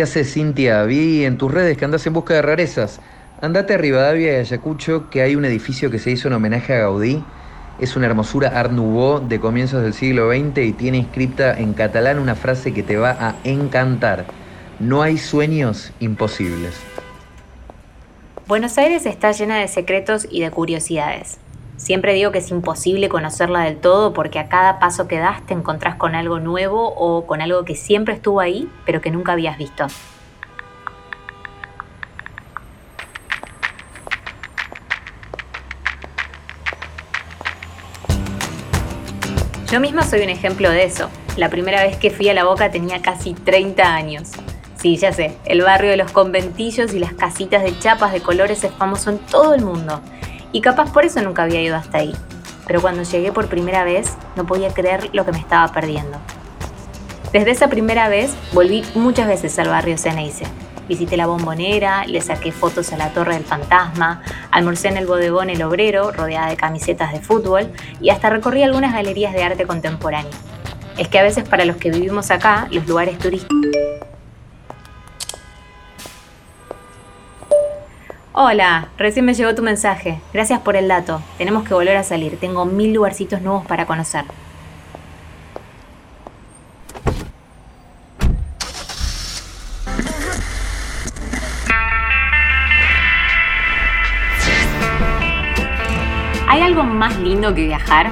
¿Qué haces, Cintia? Vi en tus redes que andas en busca de rarezas. Andate a Rivadavia y Ayacucho, que hay un edificio que se hizo en homenaje a Gaudí. Es una hermosura Art Nouveau de comienzos del siglo XX y tiene inscripta en catalán una frase que te va a encantar. No hay sueños imposibles. Buenos Aires está llena de secretos y de curiosidades. Siempre digo que es imposible conocerla del todo porque a cada paso que das te encontrás con algo nuevo o con algo que siempre estuvo ahí pero que nunca habías visto. Yo misma soy un ejemplo de eso. La primera vez que fui a la boca tenía casi 30 años. Sí, ya sé, el barrio de los conventillos y las casitas de chapas de colores es famoso en todo el mundo y capaz por eso nunca había ido hasta ahí. Pero cuando llegué por primera vez no podía creer lo que me estaba perdiendo. Desde esa primera vez volví muchas veces al barrio Ceneice. Visité la bombonera, le saqué fotos a la Torre del Fantasma, almorcé en el bodegón El Obrero, rodeada de camisetas de fútbol, y hasta recorrí algunas galerías de arte contemporáneo. Es que a veces para los que vivimos acá, los lugares turísticos Hola, recién me llegó tu mensaje. Gracias por el dato. Tenemos que volver a salir. Tengo mil lugarcitos nuevos para conocer. ¿Hay algo más lindo que viajar?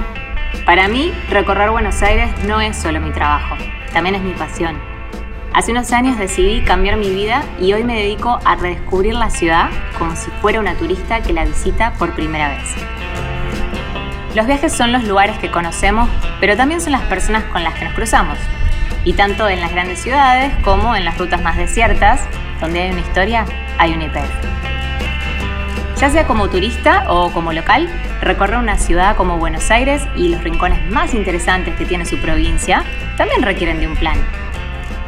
Para mí, recorrer Buenos Aires no es solo mi trabajo, también es mi pasión. Hace unos años decidí cambiar mi vida y hoy me dedico a redescubrir la ciudad como si fuera una turista que la visita por primera vez. Los viajes son los lugares que conocemos, pero también son las personas con las que nos cruzamos. Y tanto en las grandes ciudades como en las rutas más desiertas, donde hay una historia, hay un IPF. Ya sea como turista o como local, recorrer una ciudad como Buenos Aires y los rincones más interesantes que tiene su provincia también requieren de un plan.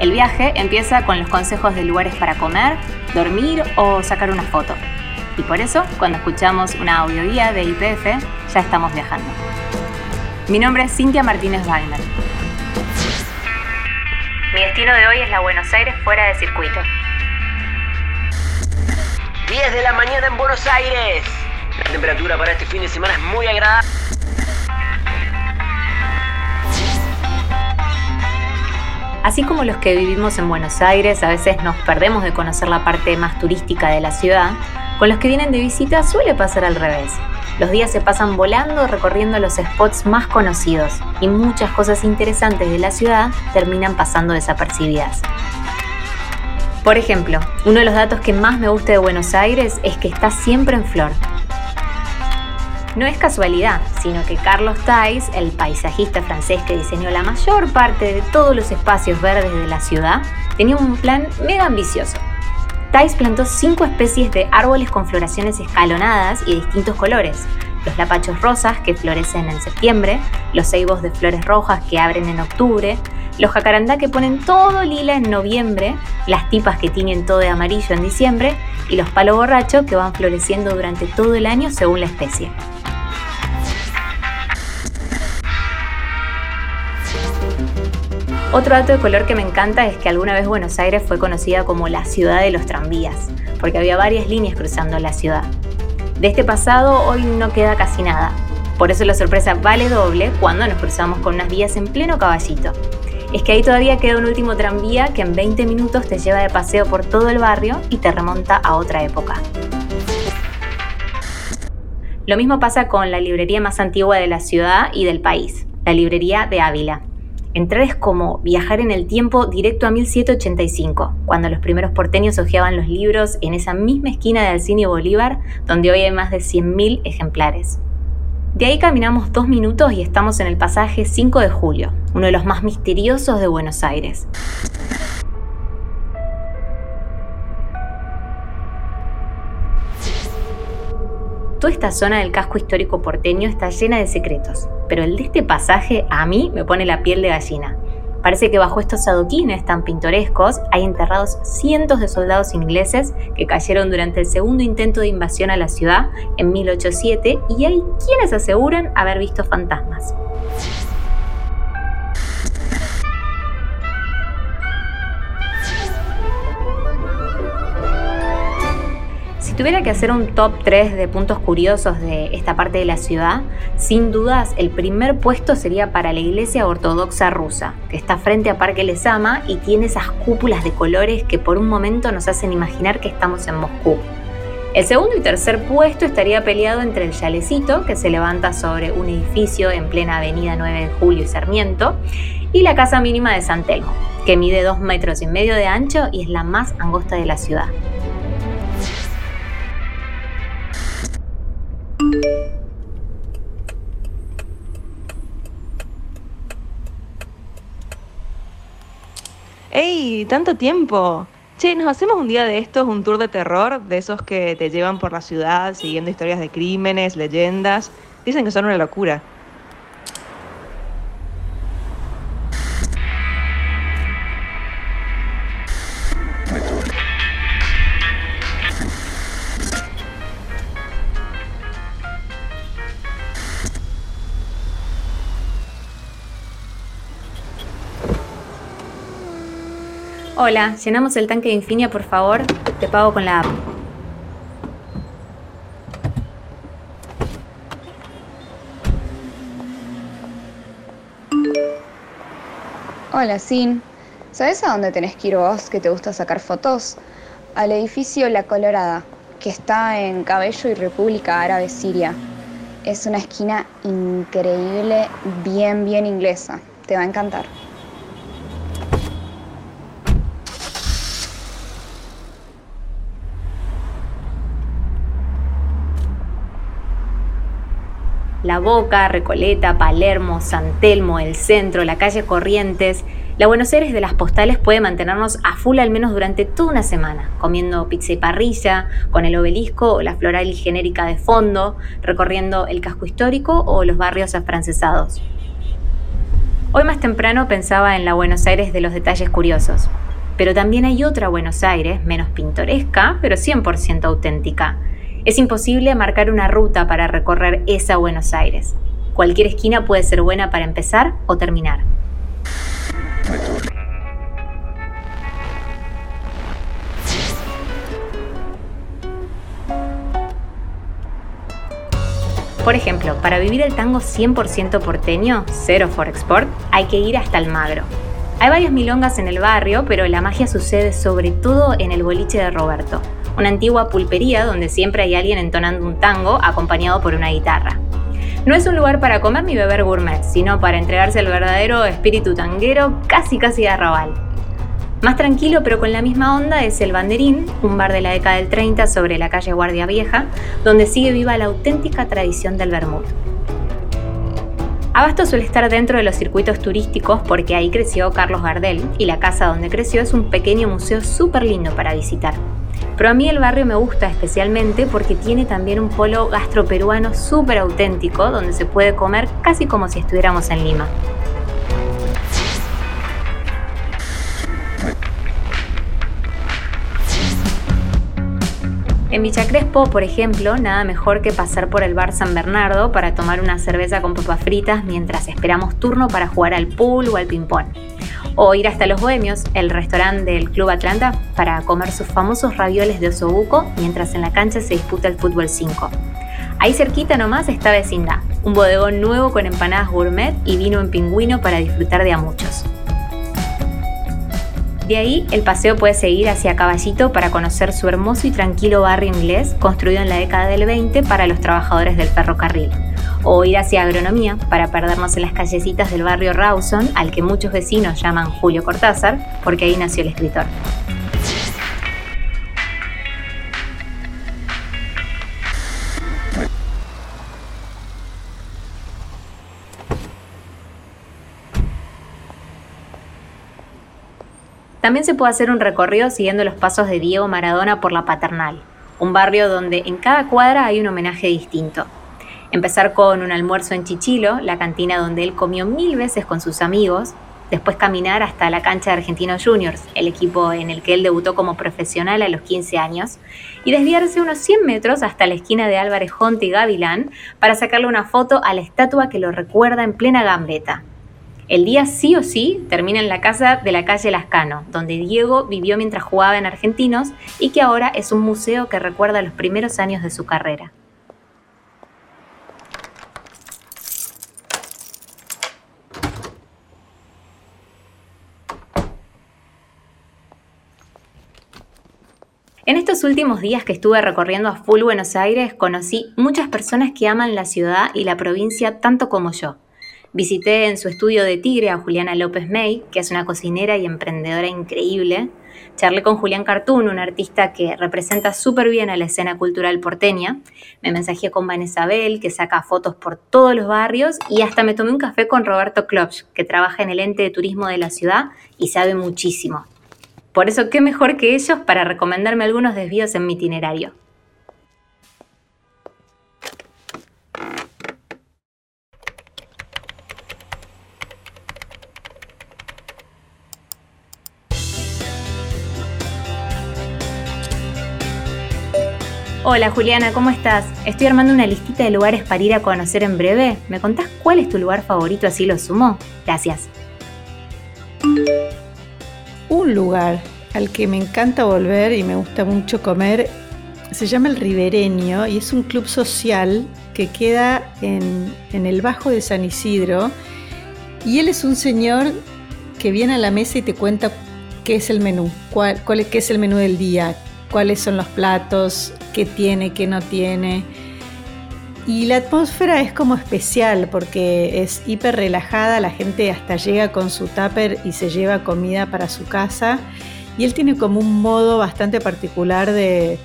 El viaje empieza con los consejos de lugares para comer, dormir o sacar una foto. Y por eso, cuando escuchamos una audioguía de IPF, ya estamos viajando. Mi nombre es Cintia Martínez Wagner. Mi destino de hoy es la Buenos Aires fuera de circuito. 10 de la mañana en Buenos Aires. La temperatura para este fin de semana es muy agradable. Así como los que vivimos en Buenos Aires a veces nos perdemos de conocer la parte más turística de la ciudad, con los que vienen de visita suele pasar al revés. Los días se pasan volando recorriendo los spots más conocidos y muchas cosas interesantes de la ciudad terminan pasando desapercibidas. Por ejemplo, uno de los datos que más me gusta de Buenos Aires es que está siempre en flor. No es casualidad, sino que Carlos Thais, el paisajista francés que diseñó la mayor parte de todos los espacios verdes de la ciudad, tenía un plan mega ambicioso. Thais plantó cinco especies de árboles con floraciones escalonadas y distintos colores. Los lapachos rosas, que florecen en septiembre, los ceibos de flores rojas, que abren en octubre, los jacarandá, que ponen todo lila en noviembre, las tipas, que tiñen todo de amarillo en diciembre, y los palo borracho, que van floreciendo durante todo el año según la especie. Otro dato de color que me encanta es que alguna vez Buenos Aires fue conocida como la ciudad de los tranvías, porque había varias líneas cruzando la ciudad. De este pasado hoy no queda casi nada. Por eso la sorpresa vale doble cuando nos cruzamos con unas vías en pleno caballito. Es que ahí todavía queda un último tranvía que en 20 minutos te lleva de paseo por todo el barrio y te remonta a otra época. Lo mismo pasa con la librería más antigua de la ciudad y del país, la librería de Ávila. Entrar es como viajar en el tiempo directo a 1785, cuando los primeros porteños hojeaban los libros en esa misma esquina de Alcine Bolívar, donde hoy hay más de 100.000 ejemplares. De ahí caminamos dos minutos y estamos en el pasaje 5 de julio, uno de los más misteriosos de Buenos Aires. Toda esta zona del casco histórico porteño está llena de secretos, pero el de este pasaje a mí me pone la piel de gallina. Parece que bajo estos adoquines tan pintorescos hay enterrados cientos de soldados ingleses que cayeron durante el segundo intento de invasión a la ciudad en 1807 y hay quienes aseguran haber visto fantasmas. Tuviera que hacer un top 3 de puntos curiosos de esta parte de la ciudad, sin dudas el primer puesto sería para la iglesia ortodoxa rusa, que está frente a Parque Lesama y tiene esas cúpulas de colores que por un momento nos hacen imaginar que estamos en Moscú. El segundo y tercer puesto estaría peleado entre el Yalecito, que se levanta sobre un edificio en plena avenida 9 de Julio y Sarmiento, y la Casa Mínima de San Telmo, que mide 2 metros y medio de ancho y es la más angosta de la ciudad. ¡Ey! ¡Tanto tiempo! Che, ¿nos hacemos un día de estos, un tour de terror, de esos que te llevan por la ciudad siguiendo historias de crímenes, leyendas? Dicen que son una locura. Hola, llenamos el tanque de Infinia, por favor. Te pago con la app. Hola, Sin. ¿Sabes a dónde tenés que ir vos que te gusta sacar fotos? Al edificio La Colorada, que está en Cabello y República Árabe Siria. Es una esquina increíble, bien, bien inglesa. Te va a encantar. La Boca, Recoleta, Palermo, San Telmo, El Centro, la calle Corrientes. La Buenos Aires de las postales puede mantenernos a full al menos durante toda una semana, comiendo pizza y parrilla, con el obelisco o la floral genérica de fondo, recorriendo el casco histórico o los barrios afrancesados. Hoy más temprano pensaba en la Buenos Aires de los detalles curiosos, pero también hay otra Buenos Aires, menos pintoresca, pero 100% auténtica, es imposible marcar una ruta para recorrer esa Buenos Aires. Cualquier esquina puede ser buena para empezar o terminar. Por ejemplo, para vivir el tango 100% porteño, cero for export, hay que ir hasta Almagro. Hay varias milongas en el barrio, pero la magia sucede sobre todo en el boliche de Roberto, una antigua pulpería donde siempre hay alguien entonando un tango acompañado por una guitarra. No es un lugar para comer ni beber gourmet, sino para entregarse al verdadero espíritu tanguero casi casi de arrabal. Más tranquilo pero con la misma onda es El Banderín, un bar de la década del 30 sobre la calle Guardia Vieja, donde sigue viva la auténtica tradición del vermut. Abasto suele estar dentro de los circuitos turísticos porque ahí creció Carlos Gardel y la casa donde creció es un pequeño museo súper lindo para visitar. Pero a mí el barrio me gusta especialmente porque tiene también un polo gastroperuano súper auténtico donde se puede comer casi como si estuviéramos en Lima. En Villa Crespo, por ejemplo, nada mejor que pasar por el bar San Bernardo para tomar una cerveza con papas fritas mientras esperamos turno para jugar al pool o al ping-pong o ir hasta Los Bohemios, el restaurante del Club Atlanta, para comer sus famosos ravioles de osobuco mientras en la cancha se disputa el fútbol 5. Ahí cerquita nomás está vecindad, un bodegón nuevo con empanadas gourmet y vino en pingüino para disfrutar de a muchos. De ahí el paseo puede seguir hacia Caballito para conocer su hermoso y tranquilo barrio inglés construido en la década del 20 para los trabajadores del ferrocarril o ir hacia agronomía para perdernos en las callecitas del barrio Rawson, al que muchos vecinos llaman Julio Cortázar, porque ahí nació el escritor. También se puede hacer un recorrido siguiendo los pasos de Diego Maradona por la Paternal, un barrio donde en cada cuadra hay un homenaje distinto. Empezar con un almuerzo en Chichilo, la cantina donde él comió mil veces con sus amigos, después caminar hasta la cancha de Argentinos Juniors, el equipo en el que él debutó como profesional a los 15 años, y desviarse unos 100 metros hasta la esquina de Álvarez Jonte y Gavilán para sacarle una foto a la estatua que lo recuerda en plena gambeta. El día sí o sí termina en la casa de la calle Lascano, donde Diego vivió mientras jugaba en Argentinos y que ahora es un museo que recuerda los primeros años de su carrera. En estos últimos días que estuve recorriendo a full Buenos Aires, conocí muchas personas que aman la ciudad y la provincia tanto como yo. Visité en su estudio de Tigre a Juliana López May, que es una cocinera y emprendedora increíble. Charlé con Julián Cartoon, un artista que representa súper bien a la escena cultural porteña. Me mensajé con Vanessa Bell, que saca fotos por todos los barrios. Y hasta me tomé un café con Roberto Klopsch, que trabaja en el ente de turismo de la ciudad y sabe muchísimo. Por eso, ¿qué mejor que ellos para recomendarme algunos desvíos en mi itinerario? Hola Juliana, ¿cómo estás? Estoy armando una listita de lugares para ir a conocer en breve. ¿Me contás cuál es tu lugar favorito así lo sumo? Gracias un lugar al que me encanta volver y me gusta mucho comer. Se llama El Ribereño y es un club social que queda en, el Bajo de San Isidro. Y él es un señor que viene a la mesa y te cuenta qué es el menú, cuál, cuál, qué es el menú del día, cuáles son los platos, qué tiene, qué no tiene. Y la atmósfera es como especial porque es hiper relajada, la gente hasta llega con su tupper y se lleva comida para su casa. Y él tiene como un modo bastante particular de,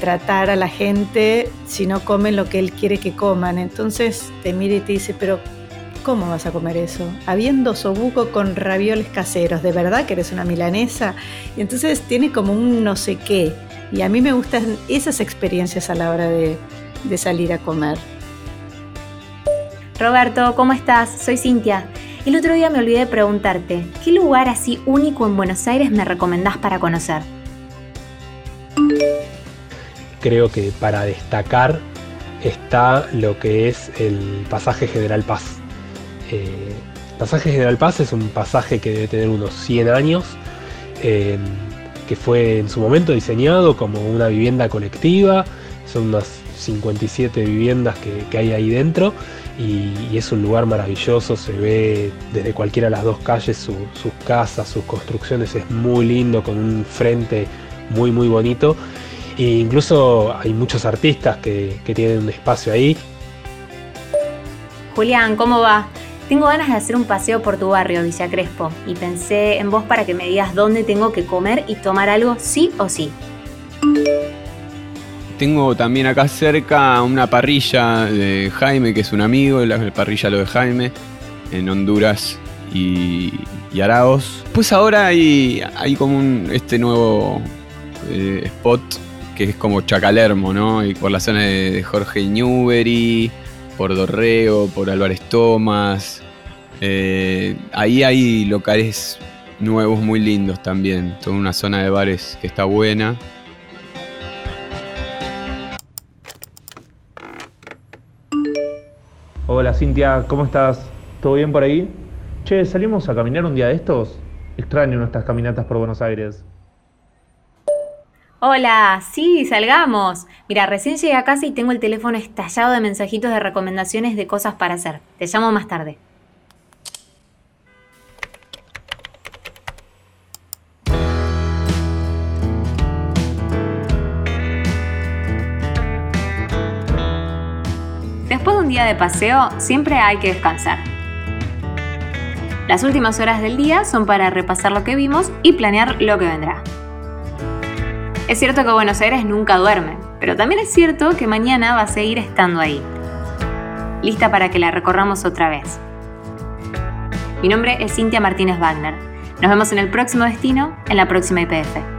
tratar a la gente si no comen lo que él quiere que coman. Entonces te mira y te dice, pero ¿cómo vas a comer eso? Habiendo sobuco con ravioles caseros, ¿de verdad que eres una milanesa? Y entonces tiene como un no sé qué. Y a mí me gustan esas experiencias a la hora de, de salir a comer. Roberto, ¿cómo estás? Soy Cintia. El otro día me olvidé de preguntarte, ¿qué lugar así único en Buenos Aires me recomendás para conocer? Creo que para destacar está lo que es el pasaje General Paz. Eh, pasaje General Paz es un pasaje que debe tener unos 100 años, eh, que fue en su momento diseñado como una vivienda colectiva, son unas 57 viviendas que, hay ahí dentro y, es un lugar maravilloso, se ve desde cualquiera de las dos calles sus casas, sus construcciones, es muy lindo con un frente muy muy bonito e incluso hay muchos artistas que, que tienen un espacio ahí. Julián, ¿cómo va? Tengo ganas de hacer un paseo por tu barrio, Villa Crespo, y pensé en vos para que me digas dónde tengo que comer y tomar algo sí o sí. Tengo también acá cerca una parrilla de Jaime, que es un amigo, la parrilla lo de Jaime, en Honduras y, Araos. Pues ahora hay, hay como un, este nuevo eh, spot que es como Chacalermo, ¿no? Y por la zona de, Jorge Newbery, por Dorreo, por Álvarez Tomás. Eh, ahí hay locales nuevos muy lindos también. Toda una zona de bares que está buena. Hola Cintia, ¿cómo estás? ¿Todo bien por ahí? Che, ¿salimos a caminar un día de estos? Extraño nuestras caminatas por Buenos Aires. Hola, sí, salgamos. Mira, recién llegué a casa y tengo el teléfono estallado de mensajitos de recomendaciones de cosas para hacer. Te llamo más tarde. De paseo, siempre hay que descansar. Las últimas horas del día son para repasar lo que vimos y planear lo que vendrá. Es cierto que Buenos Aires nunca duerme, pero también es cierto que mañana va a seguir estando ahí. Lista para que la recorramos otra vez. Mi nombre es Cintia Martínez Wagner. Nos vemos en el próximo destino, en la próxima IPF.